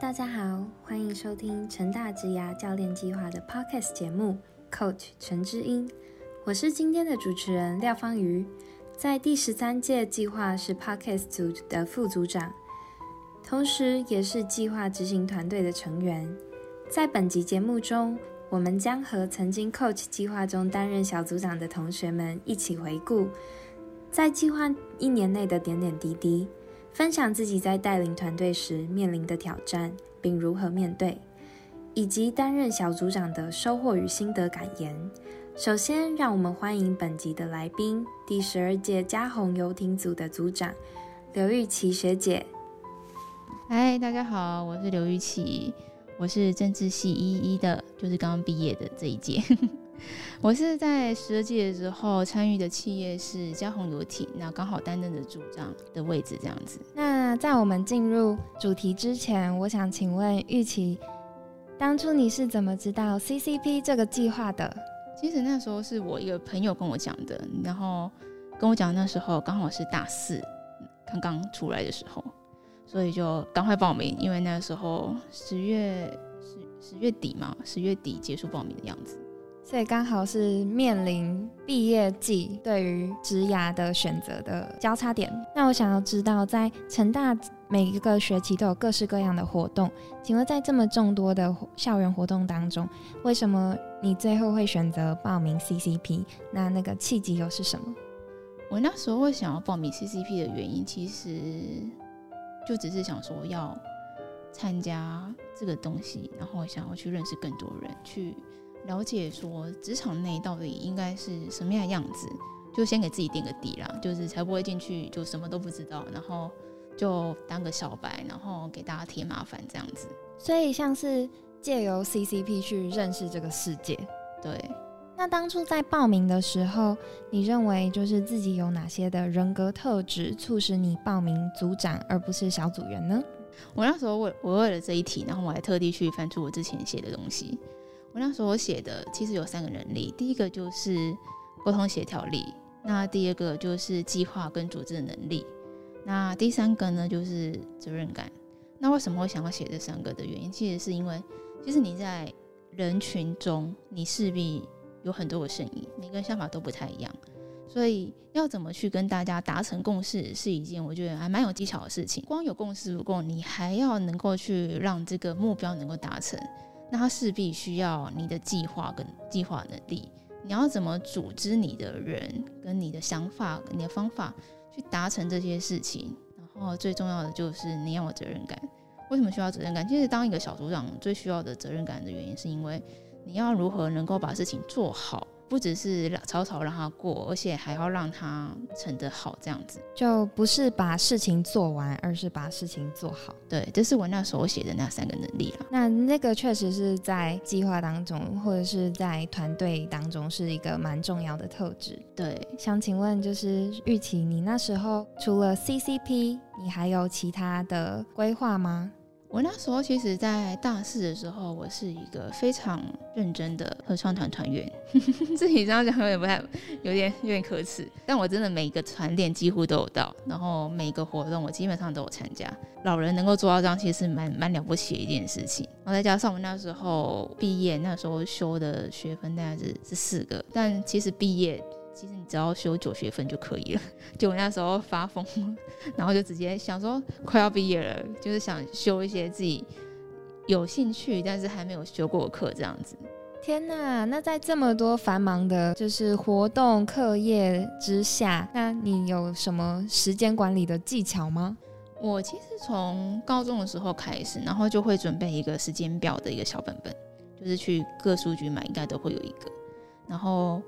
大家好，欢迎收听成大职涯教练计划的 Podcast 节目，Coach 陈之英，我是今天的主持人廖芳瑜，在第十三届计划是 Podcast 组的副组长，同时也是计划执行团队的成员。在本集节目中，我们将和曾经 Coach 计划中担任小组长的同学们一起回顾，在计划一年内的点点滴滴。分享自己在带领团队时面临的挑战，并如何面对，以及担任小组长的收获与心得感言。首先，让我们欢迎本集的来宾——第十二届嘉宏游艇组的组长刘玉琪学姐。嗨，大家好，我是刘玉琪，我是政治系一一的，就是刚刚毕业的这一届。我是在十二届的时候参与的企业是嘉宏游艇，那刚好担任的组长的位置这样子。那在我们进入主题之前，我想请问玉琪，当初你是怎么知道 CCP 这个计划的？其实那时候是我一个朋友跟我讲的，然后跟我讲那时候刚好是大四刚刚出来的时候，所以就赶快报名，因为那时候十月十十月底嘛，十月底结束报名的样子。所以刚好是面临毕业季，对于职涯的选择的交叉点。那我想要知道，在成大每一个学期都有各式各样的活动，请问在这么众多的校园活动当中，为什么你最后会选择报名 CCP？那那个契机又是什么？我那时候会想要报名 CCP 的原因，其实就只是想说要参加这个东西，然后想要去认识更多人，去。了解说职场内到底应该是什么样的样子，就先给自己垫个底啦，就是才不会进去就什么都不知道，然后就当个小白，然后给大家添麻烦这样子。所以像是借由 CCP 去认识这个世界。对。那当初在报名的时候，你认为就是自己有哪些的人格特质促使你报名组长而不是小组员呢？我那时候为我为了这一题，然后我还特地去翻出我之前写的东西。我那时候写的其实有三个能力，第一个就是沟通协调力，那第二个就是计划跟组织的能力，那第三个呢就是责任感。那为什么会想要写这三个的原因，其实是因为其实你在人群中，你势必有很多个声音，每个人想法都不太一样，所以要怎么去跟大家达成共识，是一件我觉得还蛮有技巧的事情。光有共识不够，你还要能够去让这个目标能够达成。那他势必需要你的计划跟计划能力，你要怎么组织你的人跟你的想法、跟你的方法去达成这些事情？然后最重要的就是你要有责任感。为什么需要责任感？其实当一个小组长最需要的责任感的原因，是因为你要如何能够把事情做好。不只是草草让他过，而且还要让他成得好，这样子就不是把事情做完，而是把事情做好。对，这是我那时候写的那三个能力了。那那个确实是在计划当中，或者是在团队当中是一个蛮重要的特质。对，想请问，就是玉琪，你那时候除了 CCP，你还有其他的规划吗？我那时候其实，在大四的时候，我是一个非常认真的合唱团团员。自己这样讲有点不太，有点有点可耻。但我真的每个团练几乎都有到，然后每个活动我基本上都有参加。老人能够做到这样，其实是蛮蛮了不起的一件事情。然后再加上我那时候毕业，那时候修的学分大概是是四个，但其实毕业。其实你只要修九学分就可以了。就我那时候发疯，然后就直接想说快要毕业了，就是想修一些自己有兴趣但是还没有修过的课，这样子。天呐！那在这么多繁忙的，就是活动课业之下，那你有什么时间管理的技巧吗？我其实从高中的时候开始，然后就会准备一个时间表的一个小本本，就是去各书局买，应该都会有一个，然后。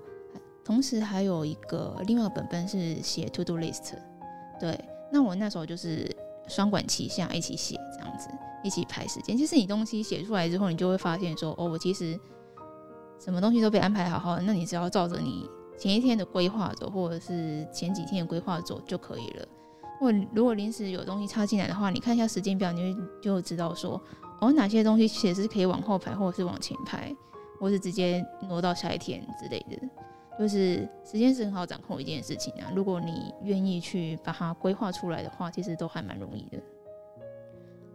同时还有一个另外本本是写 to do list，对，那我那时候就是双管齐下一起写这样子，一起排时间。其实你东西写出来之后，你就会发现说，哦，我其实什么东西都被安排好好的，那你只要照着你前一天的规划走，或者是前几天的规划走就可以了。或如果临时有东西插进来的话，你看一下时间表，你就就知道说，哦，哪些东西其实是可以往后排，或者是往前排，或是直接挪到下一天之类的。就是时间是很好掌控一件事情啊，如果你愿意去把它规划出来的话，其实都还蛮容易的。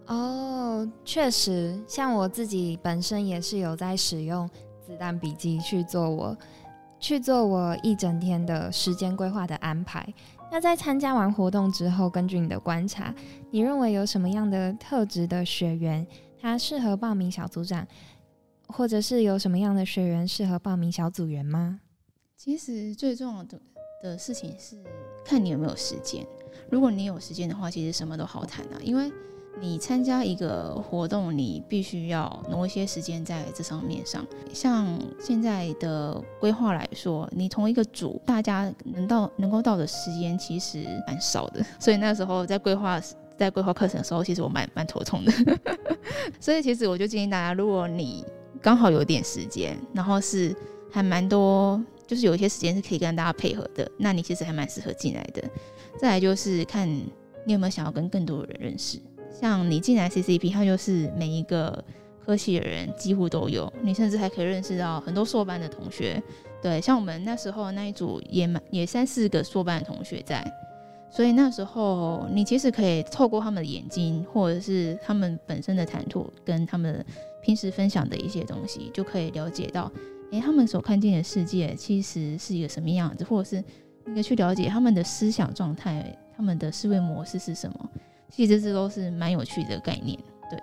哦，确实，像我自己本身也是有在使用子弹笔记去做我去做我一整天的时间规划的安排。那在参加完活动之后，根据你的观察，你认为有什么样的特质的学员他适合报名小组长，或者是有什么样的学员适合报名小组员吗？其实最重要的的事情是看你有没有时间。如果你有时间的话，其实什么都好谈啊，因为。你参加一个活动，你必须要挪一些时间在这上面上。像现在的规划来说，你同一个组大家能到能够到的时间其实蛮少的，所以那时候在规划在规划课程的时候，其实我蛮蛮头痛的。所以其实我就建议大家，如果你刚好有点时间，然后是还蛮多，就是有一些时间是可以跟大家配合的，那你其实还蛮适合进来的。再来就是看你有没有想要跟更多的人认识。像你进来 CCP，它就是每一个科系的人几乎都有，你甚至还可以认识到很多硕班的同学。对，像我们那时候那一组也蛮也三四个硕班的同学在，所以那时候你其实可以透过他们的眼睛，或者是他们本身的谈吐，跟他们平时分享的一些东西，就可以了解到，诶，他们所看见的世界其实是一个什么样子，或者是你可以去了解他们的思想状态，他们的思维模式是什么。其实这都是蛮有趣的概念，对，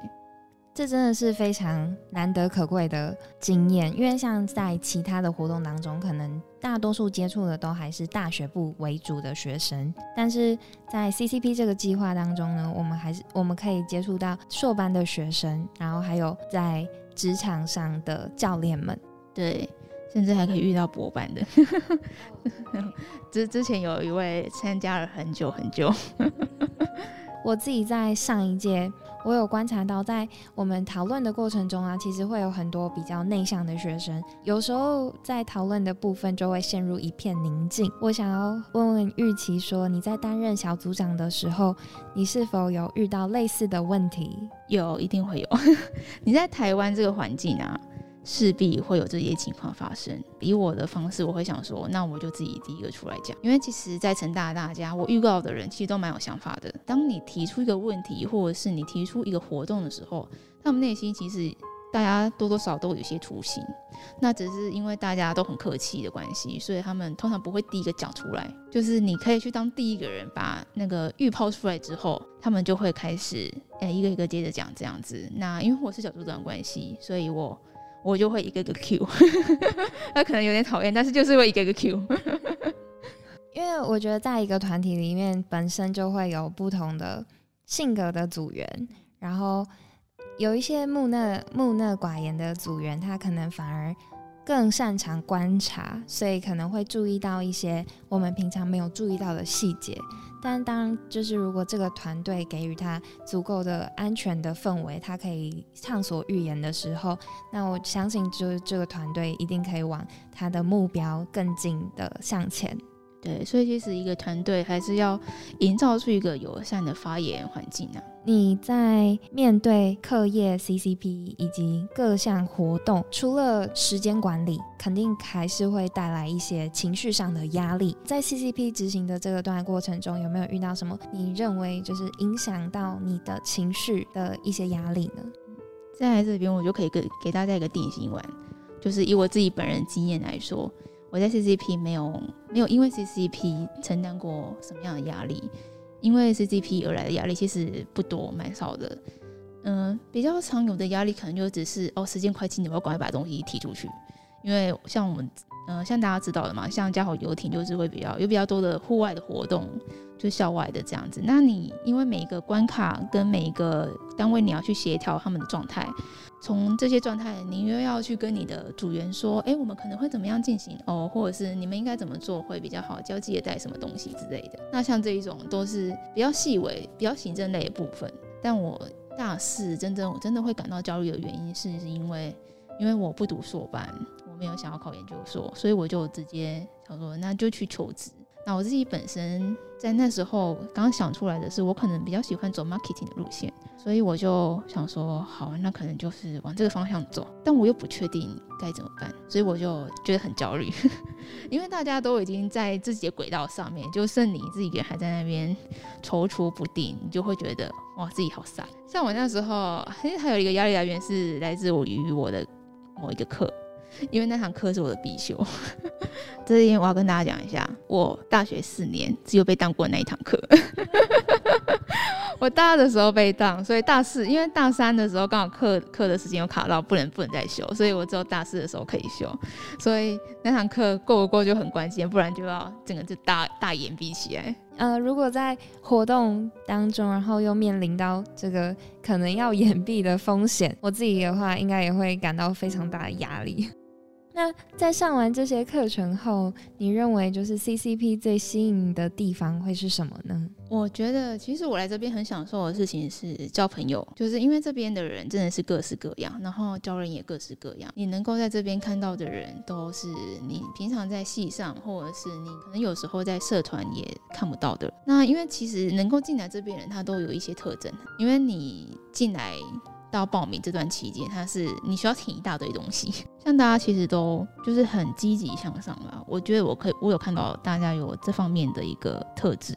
这真的是非常难得可贵的经验。因为像在其他的活动当中，可能大多数接触的都还是大学部为主的学生，但是在 CCP 这个计划当中呢，我们还是我们可以接触到硕班的学生，然后还有在职场上的教练们，对，甚至还可以遇到博班的。之之前有一位参加了很久很久。我自己在上一届，我有观察到，在我们讨论的过程中啊，其实会有很多比较内向的学生，有时候在讨论的部分就会陷入一片宁静。我想要问问玉琪，说你在担任小组长的时候，你是否有遇到类似的问题？有，一定会有。你在台湾这个环境啊。势必会有这些情况发生。以我的方式，我会想说，那我就自己第一个出来讲。因为其实，在成大大家，我预告的人其实都蛮有想法的。当你提出一个问题，或者是你提出一个活动的时候，他们内心其实大家多多少都有些雏形。那只是因为大家都很客气的关系，所以他们通常不会第一个讲出来。就是你可以去当第一个人，把那个预抛出来之后，他们就会开始呃一个一个接着讲这样子。那因为我是小组长关系，所以我。我就会一个个 Q，那可能有点讨厌，但是就是会一个个 Q。因为我觉得在一个团体里面，本身就会有不同的性格的组员，然后有一些木讷木讷寡言的组员，他可能反而更擅长观察，所以可能会注意到一些我们平常没有注意到的细节。但当就是如果这个团队给予他足够的安全的氛围，他可以畅所欲言的时候，那我相信就是这个团队一定可以往他的目标更近的向前。对，所以其实一个团队还是要营造出一个友善的发言环境啊。你在面对课业、CCP 以及各项活动，除了时间管理，肯定还是会带来一些情绪上的压力。在 CCP 执行的这个段过程中，有没有遇到什么你认为就是影响到你的情绪的一些压力呢？在这边，我就可以给给大家一个定心丸，就是以我自己本人经验来说。我在 CCP 没有没有因为 CCP 承担过什么样的压力，因为 CCP 而来的压力其实不多，蛮少的。嗯，比较常有的压力可能就只是哦，时间快进，我要赶快把东西提出去。因为像我们，嗯，像大家知道的嘛，像嘉好游艇就是会比较有比较多的户外的活动。就校外的这样子，那你因为每一个关卡跟每一个单位，你要去协调他们的状态，从这些状态，你又要去跟你的组员说，哎，我们可能会怎么样进行哦，或者是你们应该怎么做会比较好，交际也带什么东西之类的。那像这一种都是比较细微、比较行政类的部分。但我大四真正我真的会感到焦虑的原因，是因为因为我不读硕班，没有想要考研究所，所以我就直接想说，那就去求职。那我自己本身在那时候刚想出来的是，我可能比较喜欢走 marketing 的路线，所以我就想说，好，那可能就是往这个方向走。但我又不确定该怎么办，所以我就觉得很焦虑，因为大家都已经在自己的轨道上面，就剩你自己人还在那边踌躇不定，你就会觉得哇，自己好傻。像我那时候，还有一个压力来源是来自我于我的某一个课。因为那堂课是我的必修，这一点我要跟大家讲一下，我大学四年只有被当过那一堂课。我大二的时候被当，所以大四因为大三的时候刚好课课的时间有卡到，不能不能再修，所以我只有大四的时候可以修。所以那堂课过不过就很关键，不然就要整个就大大眼闭起来。呃，如果在活动当中，然后又面临到这个可能要掩蔽的风险，我自己的话应该也会感到非常大的压力。那在上完这些课程后，你认为就是 CCP 最吸引的地方会是什么呢？我觉得其实我来这边很享受的事情是交朋友，就是因为这边的人真的是各式各样，然后交人也各式各样。你能够在这边看到的人，都是你平常在戏上，或者是你可能有时候在社团也看不到的。那因为其实能够进来这边人，他都有一些特征，因为你进来。到报名这段期间，它是你需要听一大堆东西，像大家其实都就是很积极向上啦。我觉得我可以，我有看到大家有这方面的一个特质。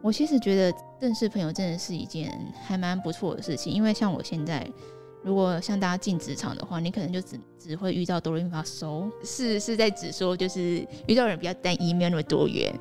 我其实觉得认识朋友真的是一件还蛮不错的事情，因为像我现在，如果像大家进职场的话，你可能就只只会遇到多人发收，是是在只说就是遇到人比较单一，没有那么多元。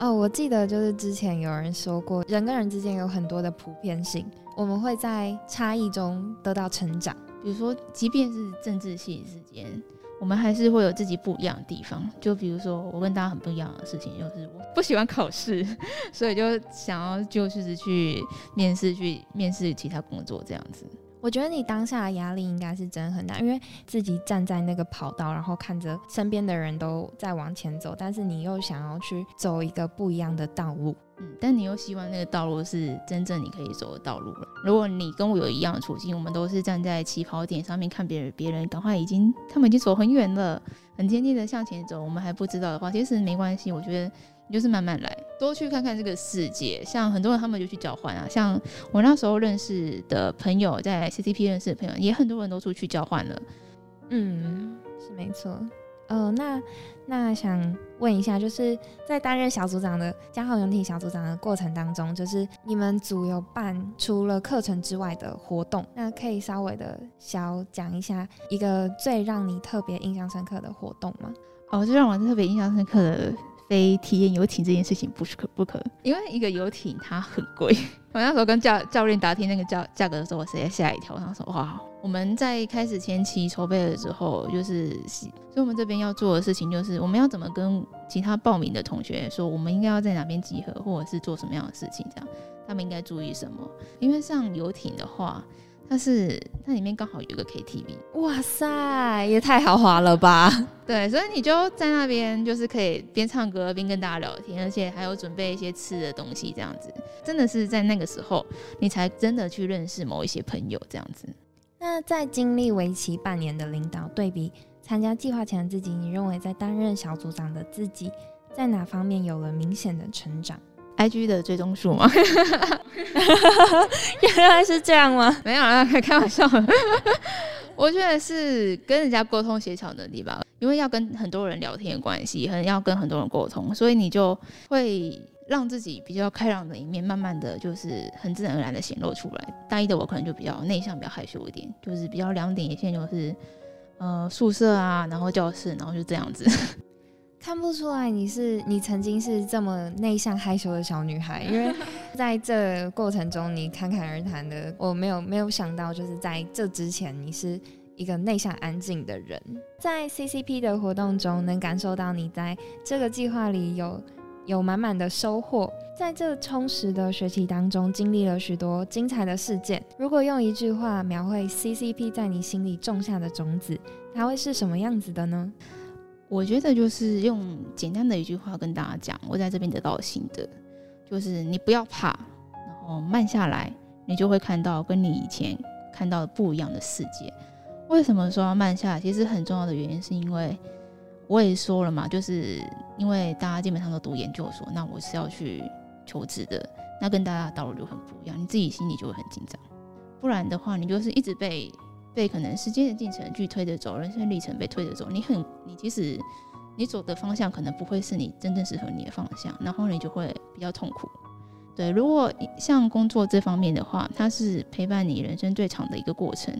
哦，我记得就是之前有人说过，人跟人之间有很多的普遍性。我们会在差异中得到成长。比如说，即便是政治系之间，我们还是会有自己不一样的地方。就比如说，我跟大家很不一样的事情，就是我不喜欢考试，所以就想要就是去面试，去面试其他工作这样子。我觉得你当下的压力应该是真的很大，因为自己站在那个跑道，然后看着身边的人都在往前走，但是你又想要去走一个不一样的道路。嗯，但你又希望那个道路是真正你可以走的道路了。如果你跟我有一样的处境，我们都是站在起跑点上面看别人，别人赶快已经他们已经走很远了，很坚定的向前走，我们还不知道的话，其实没关系。我觉得你就是慢慢来，多去看看这个世界。像很多人他们就去交换啊，像我那时候认识的朋友，在 CCP 认识的朋友，也很多人都出去交换了。嗯，是没错。呃，那那想问一下，就是在担任小组长的嘉豪游艇小组长的过程当中，就是你们组有办除了课程之外的活动，那可以稍微的小讲一下一个最让你特别印象深刻的活动吗？哦，最让我特别印象深刻的。非体验游艇这件事情不是可不可，因为一个游艇它很贵。我那时候跟教教练打听那个价价格的时候，我实在吓一跳。他说：“哇，我们在开始前期筹备的时候，就是所以我们这边要做的事情，就是我们要怎么跟其他报名的同学说，我们应该要在哪边集合，或者是做什么样的事情，这样他们应该注意什么？因为上游艇的话。”它是它里面刚好有一个 KTV，哇塞，也太豪华了吧！对，所以你就在那边，就是可以边唱歌边跟大家聊天，而且还有准备一些吃的东西，这样子，真的是在那个时候，你才真的去认识某一些朋友，这样子。那在经历为期半年的领导对比，参加计划前的自己，你认为在担任小组长的自己，在哪方面有了明显的成长？I G 的追踪数吗？原来是这样吗？没有啊，开玩笑。我觉得是跟人家沟通协调能力吧，因为要跟很多人聊天的关系，很要跟很多人沟通，所以你就会让自己比较开朗的一面，慢慢的就是很自然而然的显露出来。大一的我可能就比较内向，比较害羞一点，就是比较两点一线，就是呃宿舍啊，然后教室，然后就这样子。看不出来你是你曾经是这么内向害羞的小女孩，因为在这过程中你侃侃而谈的，我没有没有想到，就是在这之前你是一个内向安静的人。在 CCP 的活动中，能感受到你在这个计划里有有满满的收获。在这充实的学期当中，经历了许多精彩的事件。如果用一句话描绘 CCP 在你心里种下的种子，它会是什么样子的呢？我觉得就是用简单的一句话跟大家讲，我在这边得到的心得，就是你不要怕，然后慢下来，你就会看到跟你以前看到的不一样的世界。为什么说要慢下来？其实很重要的原因是因为我也说了嘛，就是因为大家基本上都读研究所，那我是要去求职的，那跟大家的道路就很不一样，你自己心里就会很紧张。不然的话，你就是一直被被可能时间的进程去推着走，人生历程被推着走，你很你其实你走的方向可能不会是你真正适合你的方向，然后你就会比较痛苦。对，如果像工作这方面的话，它是陪伴你人生最长的一个过程，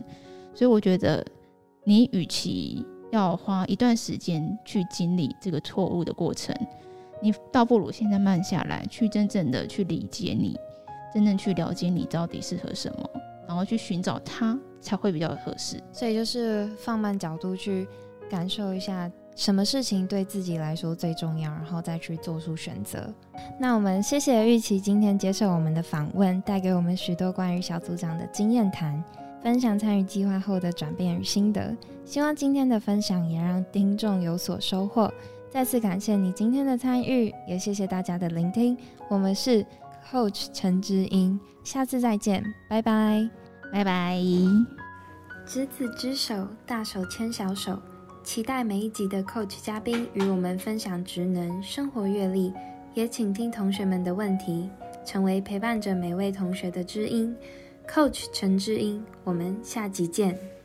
所以我觉得你与其要花一段时间去经历这个错误的过程，你倒不如现在慢下来，去真正的去理解你，真正去了解你到底适合什么，然后去寻找它，才会比较合适。所以就是放慢角度去感受一下，什么事情对自己来说最重要，然后再去做出选择。那我们谢谢玉琪今天接受我们的访问，带给我们许多关于小组长的经验谈。分享参与计划后的转变与心得，希望今天的分享也让听众有所收获。再次感谢你今天的参与，也谢谢大家的聆听。我们是 Coach 陈之音，下次再见，拜拜，拜拜。执子之手，大手牵小手，期待每一集的 Coach 嘉宾与我们分享职能、生活阅历，也请听同学们的问题，成为陪伴着每位同学的知音。Coach 陈志英，我们下集见。